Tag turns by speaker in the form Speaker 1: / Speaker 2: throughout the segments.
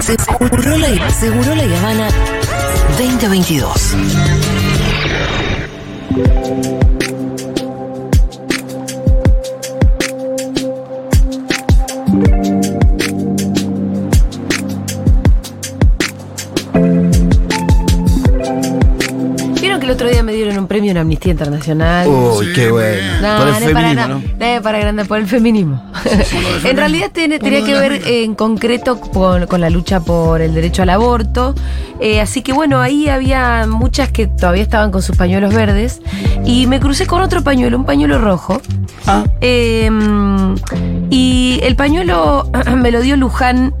Speaker 1: Seguro la, Seguro la Habana 2022.
Speaker 2: Premio en Amnistía Internacional.
Speaker 3: Uy, qué bueno.
Speaker 2: No,
Speaker 3: Por el
Speaker 2: no es para
Speaker 3: feminismo,
Speaker 2: nada,
Speaker 3: ¿no?
Speaker 2: no es para grande, por el feminismo. en realidad tiene, tenía que ver eh, en concreto con, con la lucha por el derecho al aborto. Eh, así que bueno, ahí había muchas que todavía estaban con sus pañuelos verdes. Y me crucé con otro pañuelo, un pañuelo rojo.
Speaker 3: Ah,
Speaker 2: Eh, y el pañuelo me lo dio Luján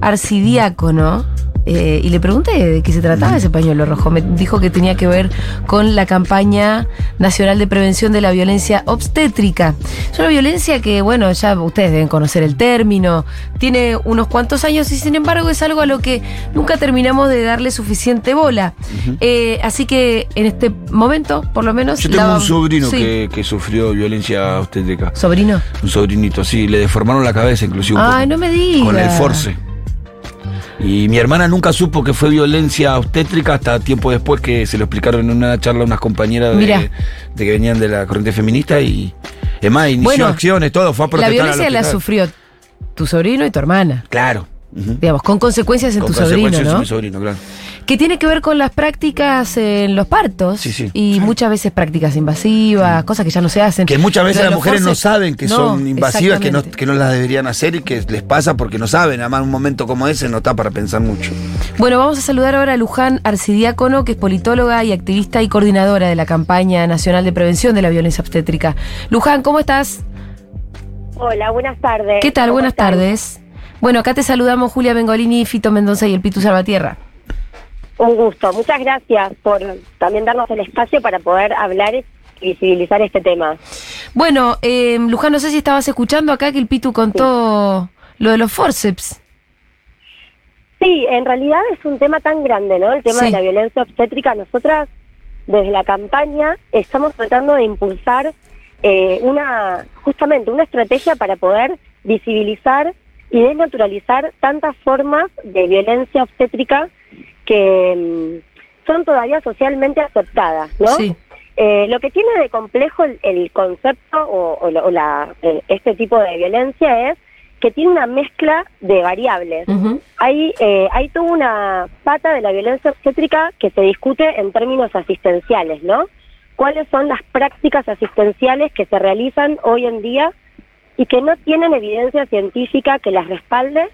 Speaker 2: Arcidiácono. Eh, y le pregunté de qué se trataba ese pañuelo rojo. Me dijo que tenía que ver con la campaña nacional de prevención de la violencia obstétrica. Es una violencia que, bueno, ya ustedes deben conocer el término. Tiene unos cuantos años y, sin embargo, es algo a lo que nunca terminamos de darle suficiente bola. Eh, así que en este momento, por lo menos.
Speaker 3: yo tengo
Speaker 2: la-
Speaker 3: un sobrino
Speaker 2: Sí.
Speaker 3: que, que sufrió violencia obstétrica.
Speaker 2: ¿Sobrino?
Speaker 3: Un sobrinito, sí, le deformaron la cabeza inclusive un
Speaker 2: Ay,
Speaker 3: poco.
Speaker 2: no me digas.
Speaker 3: Con el force. Y mi hermana nunca supo que fue violencia obstétrica hasta tiempo después que se lo explicaron en una charla a unas compañeras de, que venían de la corriente feminista y es más, inició
Speaker 2: Bueno,
Speaker 3: acciones, todo, fue a
Speaker 2: La
Speaker 3: protestar
Speaker 2: violencia
Speaker 3: al
Speaker 2: la sufrió tu sobrino y tu hermana.
Speaker 3: Claro.
Speaker 2: Digamos, con consecuencias en
Speaker 3: Con
Speaker 2: tu sobrino,
Speaker 3: consecuencias en
Speaker 2: ¿no?
Speaker 3: mi sobrino, claro.
Speaker 2: Que tiene que ver con las prácticas en los partos.
Speaker 3: Sí, sí.
Speaker 2: Y muchas veces prácticas invasivas, cosas que ya no se hacen.
Speaker 3: Que muchas veces las mujeres no saben que
Speaker 2: No,
Speaker 3: son invasivas, que no,
Speaker 2: exactamente.
Speaker 3: que no las deberían hacer y que les pasa porque no saben. Además, en un momento como ese no está para pensar mucho.
Speaker 2: Bueno, vamos a saludar ahora a Luján Arcidiácono, que es politóloga y activista y coordinadora de la campaña nacional de prevención de la violencia obstétrica. Luján, ¿cómo estás?
Speaker 4: Hola, buenas tardes.
Speaker 2: ¿Qué tal?
Speaker 4: ¿Cómo
Speaker 2: Buenas tardes. Bueno, acá te saludamos Julia Bengolini, Fito Mendoza y el Pitu Salvatierra.
Speaker 4: Un gusto. Muchas gracias por también darnos el espacio para poder hablar y visibilizar este tema.
Speaker 2: Bueno, eh, Luján, no sé si estabas escuchando acá que el Pitu contó lo de los forceps.
Speaker 4: Sí, en realidad es un tema tan grande, ¿no? El tema
Speaker 2: Sí.
Speaker 4: de la violencia obstétrica. Nosotras, desde la campaña, estamos tratando de impulsar eh, una, justamente, una estrategia para poder visibilizar y desnaturalizar tantas formas de violencia obstétrica que mm, son todavía socialmente aceptadas, ¿no?
Speaker 2: Sí.
Speaker 4: Eh, lo que tiene de complejo el, el concepto o, o o la- eh, este tipo de violencia es que tiene una mezcla de variables.
Speaker 2: Ujú.
Speaker 4: Hay, eh, hay toda una pata de la violencia obstétrica que se discute en términos asistenciales, ¿no? ¿Cuáles son las prácticas asistenciales que se realizan hoy en día y que no tienen evidencia científica que las respalde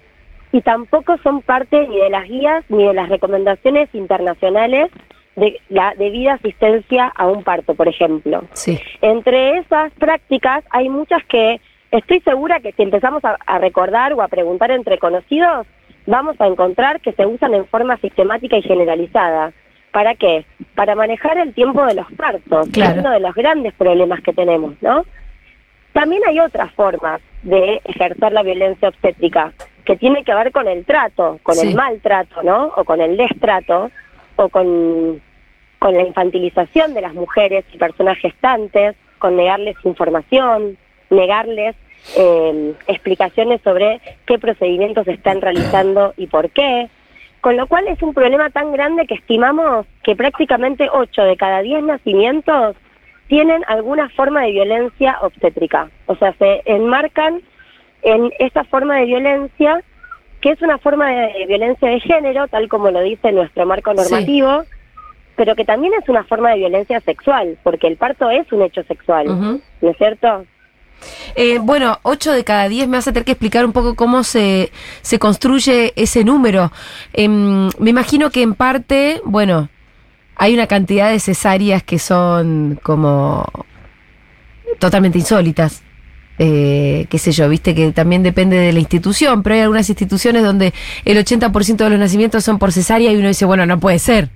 Speaker 4: y tampoco son parte ni de las guías ni de las recomendaciones internacionales de la debida asistencia a un parto, por ejemplo?
Speaker 2: Sí.
Speaker 4: Entre esas prácticas hay muchas que estoy segura que si empezamos a, a recordar o a preguntar entre conocidos, vamos a encontrar que se usan en forma sistemática y generalizada. ¿Para qué? Para manejar el tiempo de los partos, que
Speaker 2: Claro.
Speaker 4: es uno de los grandes problemas que tenemos, ¿no? También hay otras formas de ejercer la violencia obstétrica, que tiene que ver con el trato, con
Speaker 2: Sí.
Speaker 4: el maltrato, ¿no? O con el destrato, o con, con la infantilización de las mujeres y personas gestantes, con negarles información, negarles eh, explicaciones sobre qué procedimientos se están realizando y por qué. Con lo cual es un problema tan grande que estimamos que prácticamente 8 de cada 10 nacimientos tienen alguna forma de violencia obstétrica. O sea, se enmarcan en esa forma de violencia, que es una forma de violencia de género, tal como lo dice nuestro marco normativo, pero que también es una forma de violencia sexual, porque el parto es un hecho sexual. ¿no es cierto?
Speaker 2: Eh, bueno, 8 de cada 10 me a tener que explicar un poco cómo se, se construye ese número. Em, me imagino que en parte, bueno, hay una cantidad de cesáreas que son como totalmente insólitas. Eh, qué sé yo, viste que también depende de la institución, pero hay algunas instituciones donde el 80% de los nacimientos son por cesárea y uno dice, bueno, no puede ser.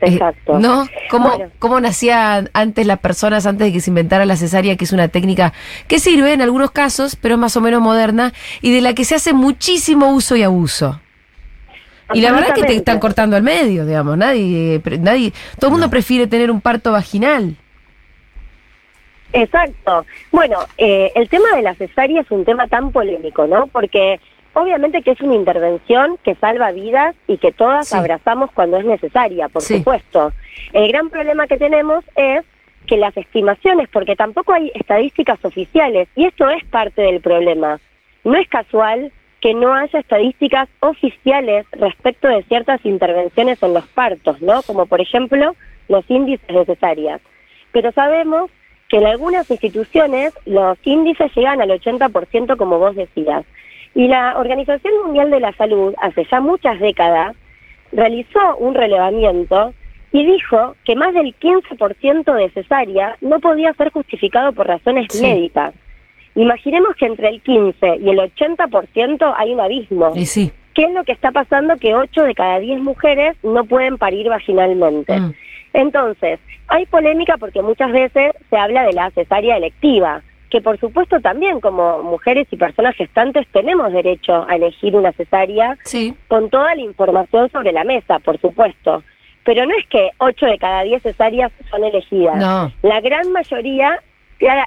Speaker 2: Eh,
Speaker 4: Exacto.
Speaker 2: ¿No? ¿Cómo,
Speaker 4: Bueno.
Speaker 2: ¿Cómo nacían antes las personas, antes de que se inventara la cesárea, que es una técnica que sirve en algunos casos, pero es más o menos moderna, y de la que se hace muchísimo uso y abuso? Y la verdad es que te están cortando al medio, digamos, nadie, pre- nadie, todo el mundo prefiere tener un parto vaginal.
Speaker 4: Exacto. Bueno, eh, el tema de la cesárea es un tema tan polémico, ¿no? Porque obviamente que es una intervención que salva vidas y que todas
Speaker 2: Sí.
Speaker 4: abrazamos cuando es necesaria, por
Speaker 2: Sí.
Speaker 4: supuesto. El gran problema que tenemos es que las estimaciones, porque tampoco hay estadísticas oficiales, y esto es parte del problema. No es casual que no haya estadísticas oficiales respecto de ciertas intervenciones en los partos, ¿no? Como por ejemplo los índices de cesáreas. Pero sabemos que en algunas instituciones los índices llegan al 80%, como vos decías. Y la Organización Mundial de la Salud, hace ya muchas décadas, realizó un relevamiento y dijo que más del 15% de cesárea no podía ser justificado por razones
Speaker 2: Sí.
Speaker 4: médicas. Imaginemos que entre el 15 y el 80% hay un abismo.
Speaker 2: Y sí.
Speaker 4: ¿Qué es lo que está pasando? Que 8 de cada 10 mujeres no pueden parir vaginalmente.
Speaker 2: Mm.
Speaker 4: Entonces, hay polémica porque muchas veces se habla de la cesárea electiva, que por supuesto también como mujeres y personas gestantes tenemos derecho a elegir una cesárea
Speaker 2: Sí.
Speaker 4: con toda la información sobre la mesa, por supuesto. Pero no es que 8 de cada 10 cesáreas son elegidas.
Speaker 2: No.
Speaker 4: La gran mayoría,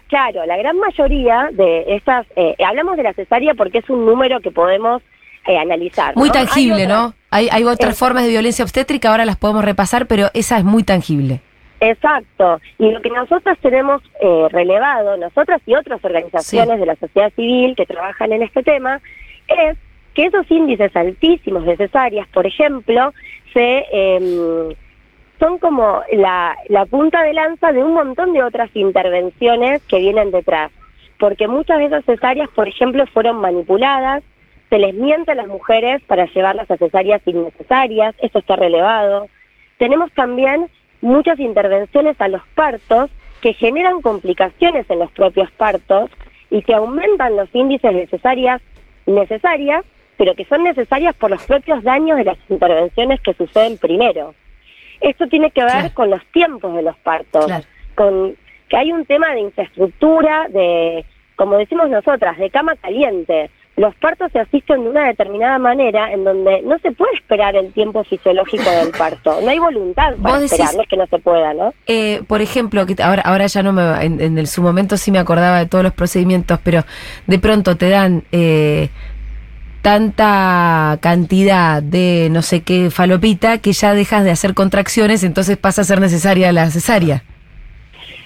Speaker 4: claro, la gran mayoría de estas, eh, hablamos de la cesárea porque es un número que podemos eh, analizar.
Speaker 2: Muy tangible, ¿no? Hay, hay otras formas de violencia obstétrica, ahora las podemos repasar, pero esa es muy tangible.
Speaker 4: Exacto. Y lo que nosotras tenemos eh, relevado, nosotras y otras organizaciones
Speaker 2: Sí.
Speaker 4: de la sociedad civil que trabajan en este tema, es que esos índices altísimos de cesáreas, por ejemplo, se em, son como la, punta de lanza de un montón de otras intervenciones que vienen detrás. Porque muchas de esas cesáreas, por ejemplo, fueron manipuladas, se les miente a las mujeres para llevarlas a cesáreas innecesarias, eso está relevado. Tenemos también muchas intervenciones a los partos que generan complicaciones en los propios partos y que aumentan los índices de cesáreas necesarias, pero que son necesarias por los propios daños de las intervenciones que suceden primero. Esto tiene que ver
Speaker 2: Claro.
Speaker 4: con los tiempos de los partos,
Speaker 2: Claro.
Speaker 4: con que hay un tema de infraestructura, de, como decimos nosotras, de cama caliente. Los partos se asisten de una determinada manera en donde no se puede esperar el tiempo fisiológico del parto. No hay voluntad para
Speaker 2: decís-
Speaker 4: esperar, no es que no se pueda, ¿no?
Speaker 2: Eh, por ejemplo, que ahora, ahora ya no me va- en, en su momento sí me acordaba de todos los procedimientos, pero de pronto te dan eh, tanta cantidad de no sé qué falopita que ya dejas de hacer contracciones, entonces pasa a ser necesaria la cesárea.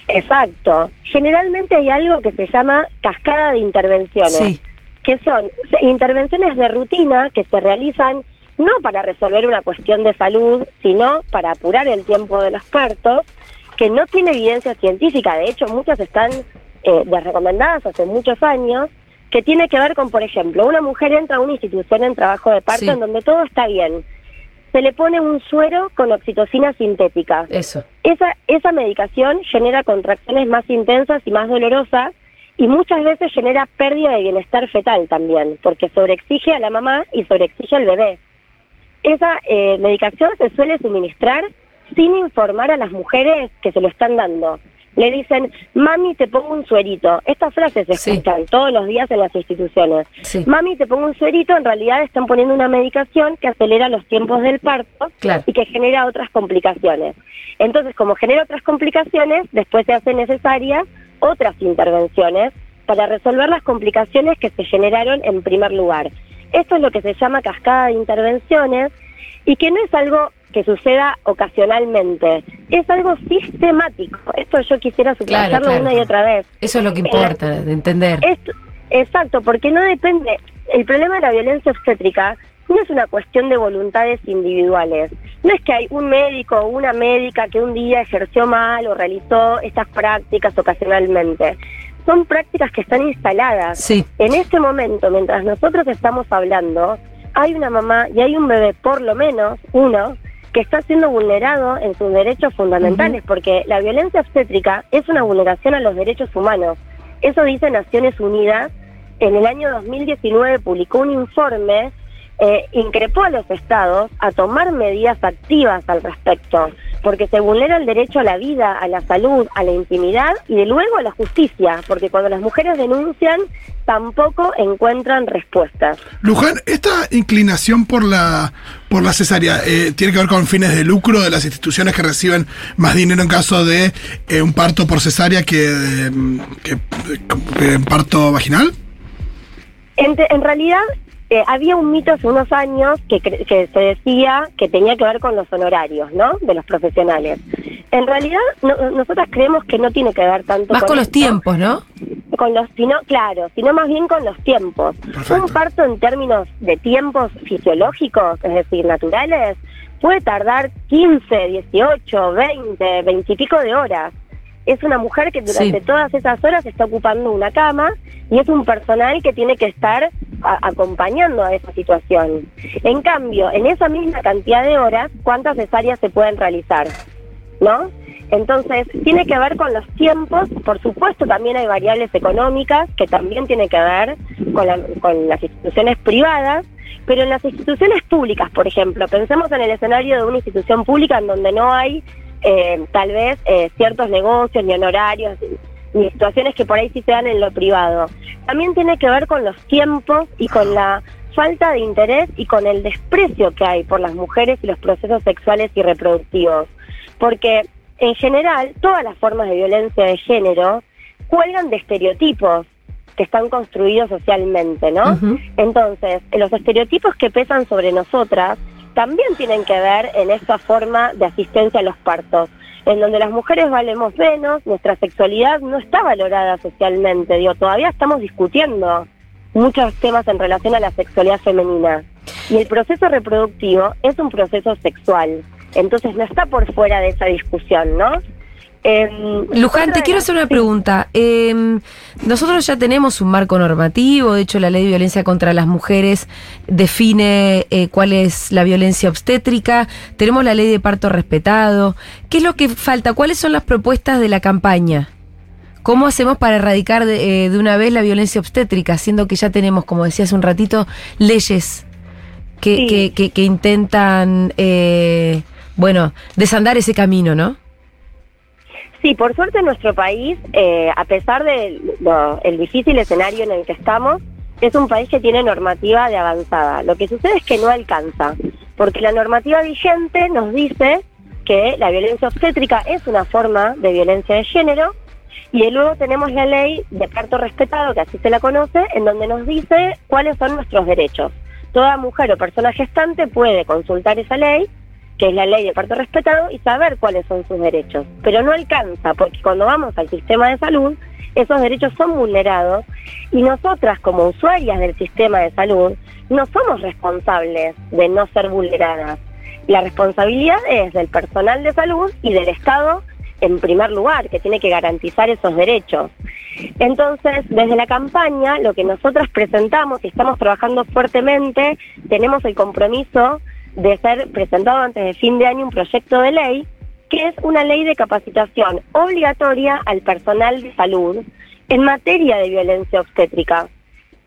Speaker 4: Exacto. Generalmente hay algo que se llama cascada de intervenciones.
Speaker 2: Sí.
Speaker 4: que son intervenciones de rutina que se realizan no para resolver una cuestión de salud, sino para apurar el tiempo de los partos, que no tiene evidencia científica, de hecho muchas están eh, desrecomendadas hace muchos años, que tiene que ver con, por ejemplo, una mujer entra a una institución en trabajo de parto
Speaker 2: Sí.
Speaker 4: en donde todo está bien, se le pone un suero con oxitocina sintética.
Speaker 2: Eso.
Speaker 4: Esa, esa medicación genera contracciones más intensas y más dolorosas y muchas veces genera pérdida de bienestar fetal también, porque sobreexige a la mamá y sobreexige al bebé. Esa eh, medicación se suele suministrar sin informar a las mujeres que se lo están dando. Le dicen, mami, te pongo un suerito. Estas frases se
Speaker 2: Sí.
Speaker 4: escuchan todos los días en las instituciones.
Speaker 2: Sí.
Speaker 4: Mami, te pongo un suerito, en realidad están poniendo una medicación que acelera los tiempos del parto
Speaker 2: Claro.
Speaker 4: y que genera otras complicaciones. Entonces, como genera otras complicaciones, después se hacen necesarias otras intervenciones para resolver las complicaciones que se generaron en primer lugar. Esto es lo que se llama cascada de intervenciones y que no es algo que suceda ocasionalmente, es algo sistemático. Esto yo quisiera subrayarlo
Speaker 2: claro.
Speaker 4: una y otra vez.
Speaker 2: Eso es lo que importa, de entender.
Speaker 4: Exacto, porque no depende. El problema de la violencia obstétrica no es una cuestión de voluntades individuales. No es que hay un médico o una médica que un día ejerció mal o realizó estas prácticas ocasionalmente. Son prácticas que están instaladas.
Speaker 2: Sí.
Speaker 4: En este momento, mientras nosotros estamos hablando, hay una mamá y hay un bebé, por lo menos uno, que está siendo vulnerado en sus derechos fundamentales, porque la violencia obstétrica es una vulneración a los derechos humanos. Eso dice Naciones Unidas. En el año 2019 publicó un informe, eh, increpó a los estados a tomar medidas activas al respecto, porque se vulnera el derecho a la vida, a la salud, a la intimidad y de luego a la justicia, porque cuando las mujeres denuncian tampoco encuentran respuestas.
Speaker 5: Luján, esta inclinación por la por la cesárea eh, tiene que ver con fines de lucro de las instituciones que reciben más dinero en caso de eh, un parto por cesárea que, eh, que, que parto vaginal.
Speaker 4: En, te- en realidad, eh, había un mito hace unos años que, cre- que se decía que tenía que ver con los honorarios, ¿no? De los profesionales. En realidad, no- nosotras creemos que no tiene que ver tanto
Speaker 2: Más con los
Speaker 4: esto,
Speaker 2: tiempos, ¿no?
Speaker 4: con los, sino, claro, sino más bien con los tiempos.
Speaker 5: Perfecto.
Speaker 4: Un parto en términos de tiempos fisiológicos, es decir, naturales, puede tardar 15, 18, 20, 20 y pico de horas. Es una mujer que durante
Speaker 2: Sí.
Speaker 4: todas esas horas está ocupando una cama y es un personal que tiene que estar acompañando a esa situación. En cambio, en esa misma cantidad de horas, ¿cuántas cesáreas se pueden realizar? ¿no? Entonces, tiene que ver con los tiempos, por supuesto también hay variables económicas que también tiene que ver con, con las instituciones privadas, pero en las instituciones públicas, por ejemplo, pensemos en el escenario de una institución pública en donde no hay eh, tal vez eh, ciertos negocios ni honorarios ni situaciones que por ahí sí se dan en lo privado. También tiene que ver con los tiempos y con la falta de interés y con el desprecio que hay por las mujeres y los procesos sexuales y reproductivos. Porque en general todas las formas de violencia de género cuelgan de estereotipos que están construidos socialmente, ¿no? Entonces, los estereotipos que pesan sobre nosotras también tienen que ver en esa forma de asistencia a los partos, en donde las mujeres valemos menos, nuestra sexualidad no está valorada socialmente, digo, todavía estamos discutiendo muchos temas en relación a la sexualidad femenina. Y el proceso reproductivo es un proceso sexual, entonces no está por fuera de esa discusión, ¿no? Em,
Speaker 2: Luján, te quiero hacer una pregunta. Eh, nosotros ya tenemos un marco normativo, de hecho la ley de violencia contra las mujeres define eh, cuál es la violencia obstétrica, tenemos la ley de parto respetado. ¿Qué es lo que falta? ¿Cuáles son las propuestas de la campaña? ¿Cómo hacemos para erradicar de, eh, de una vez la violencia obstétrica, siendo que ya tenemos, como decía hace un ratito, leyes que,
Speaker 4: Sí.
Speaker 2: que, que- que intentan, eh, bueno, desandar ese camino, ¿no?
Speaker 4: Sí, por suerte en nuestro país, eh, a pesar del el difícil escenario en el que estamos, es un país que tiene normativa de avanzada. Lo que sucede es que no alcanza, porque la normativa vigente nos dice que la violencia obstétrica es una forma de violencia de género y luego tenemos la ley de parto respetado, que así se la conoce, en donde nos dice cuáles son nuestros derechos. Toda mujer o persona gestante puede consultar esa ley que es la ley de parto respetado, y saber cuáles son sus derechos. Pero no alcanza, porque cuando vamos al sistema de salud, esos derechos son vulnerados y nosotras como usuarias del sistema de salud no somos responsables de no ser vulneradas. La responsabilidad es del personal de salud y del Estado en primer lugar, que tiene que garantizar esos derechos. Entonces, desde la campaña, lo que nosotras presentamos y estamos trabajando fuertemente, tenemos el compromiso de ser presentado antes de fin de año un proyecto de ley que es una ley de capacitación obligatoria al personal de salud en materia de violencia obstétrica.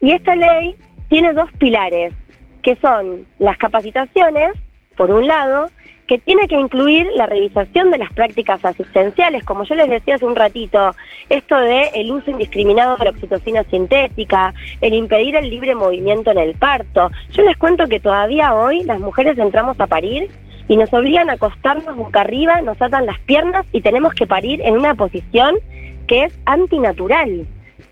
Speaker 4: Y esta ley tiene dos pilares, que son las capacitaciones, por un lado, que tiene que incluir la revisación de las prácticas asistenciales, como yo les decía hace un ratito, esto de el uso indiscriminado de la oxitocina sintética, el impedir el libre movimiento en el parto. Yo les cuento que todavía hoy las mujeres entramos a parir y nos obligan a acostarnos boca arriba, nos atan las piernas y tenemos que parir en una posición que es antinatural.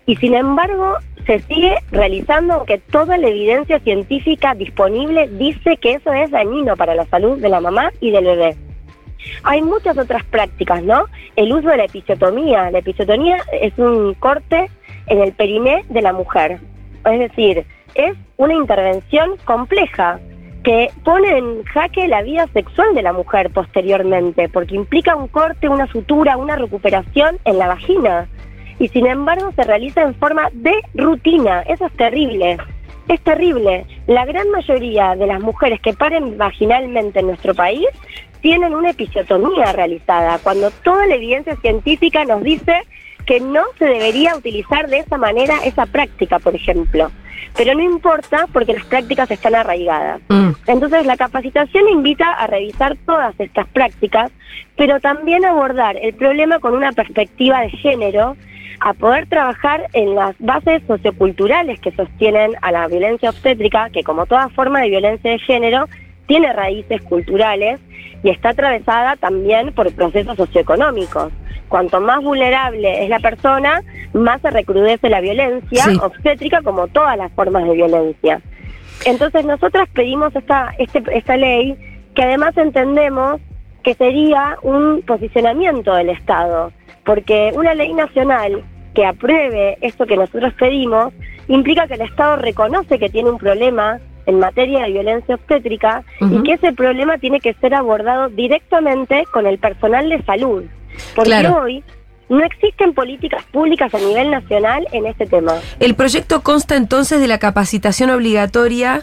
Speaker 4: Y sin embargo, se sigue realizando, aunque toda la evidencia científica disponible dice que eso es dañino para la salud de la mamá y del bebé. Hay muchas otras prácticas, ¿no? El uso de la episiotomía. La episiotomía es un corte en el periné de la mujer. Es decir, es una intervención compleja que pone en jaque la vida sexual de la mujer posteriormente, porque implica un corte, una sutura, una recuperación en la vagina. Y sin embargo se realiza en forma de rutina. Eso es terrible. Es terrible. La gran mayoría de las mujeres que paren vaginalmente en nuestro país tienen una episiotomía realizada, cuando toda la evidencia científica nos dice que no se debería utilizar de esa manera esa práctica, por ejemplo. Pero no importa porque las prácticas están arraigadas.
Speaker 2: Mm.
Speaker 4: Entonces la capacitación invita a revisar todas estas prácticas, pero también abordar el problema con una perspectiva de género, a poder trabajar en las bases socioculturales que sostienen a la violencia obstétrica, que como toda forma de violencia de género, tiene raíces culturales y está atravesada también por procesos socioeconómicos. Cuanto más vulnerable es la persona, más se recrudece la violencia
Speaker 2: Sí.
Speaker 4: obstétrica como todas las formas de violencia. Entonces nosotras pedimos esta, este, esta ley que además entendemos que sería un posicionamiento del Estado, porque una ley nacional que apruebe esto que nosotros pedimos implica que el Estado reconoce que tiene un problema en materia de violencia obstétrica y que ese problema tiene que ser abordado directamente con el personal de salud. Porque
Speaker 2: Claro.
Speaker 4: hoy no existen políticas públicas a nivel nacional en este tema.
Speaker 2: El proyecto consta entonces de la capacitación obligatoria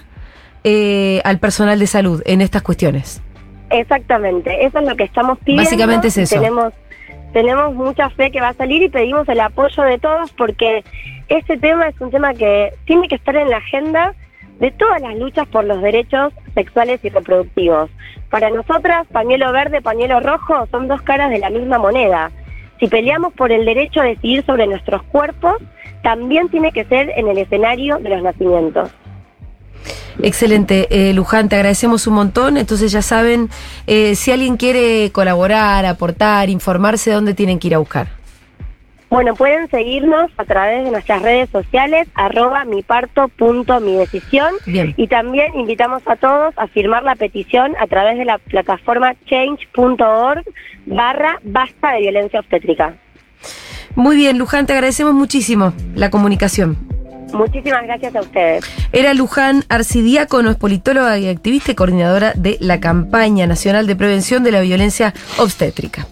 Speaker 2: eh, al personal de salud en estas cuestiones.
Speaker 4: Exactamente, eso es lo que estamos pidiendo.
Speaker 2: Básicamente es eso.
Speaker 4: Tenemos, tenemos mucha fe que va a salir y pedimos el apoyo de todos porque este tema es un tema que tiene que estar en la agenda de todas las luchas por los derechos sexuales y reproductivos. Para nosotras, pañuelo verde, pañuelo rojo son dos caras de la misma moneda. Si peleamos por el derecho a decidir sobre nuestros cuerpos, también tiene que ser en el escenario de los nacimientos.
Speaker 2: Excelente, eh, Luján, te agradecemos un montón. Entonces ya saben, eh, si alguien quiere colaborar, aportar, informarse, ¿dónde tienen que ir a buscar?
Speaker 4: Bueno, pueden seguirnos a través de nuestras redes sociales, arroba mi parto punto mi decisión.
Speaker 2: Bien.
Speaker 4: Y también invitamos a todos a firmar la petición a través de la plataforma change.org barra basta de violencia obstétrica.
Speaker 2: Muy bien, Luján, te agradecemos muchísimo la comunicación.
Speaker 4: Muchísimas gracias a ustedes.
Speaker 2: Era Luján Arcidiácono, es politóloga y activista y coordinadora de la campaña nacional de prevención de la violencia obstétrica.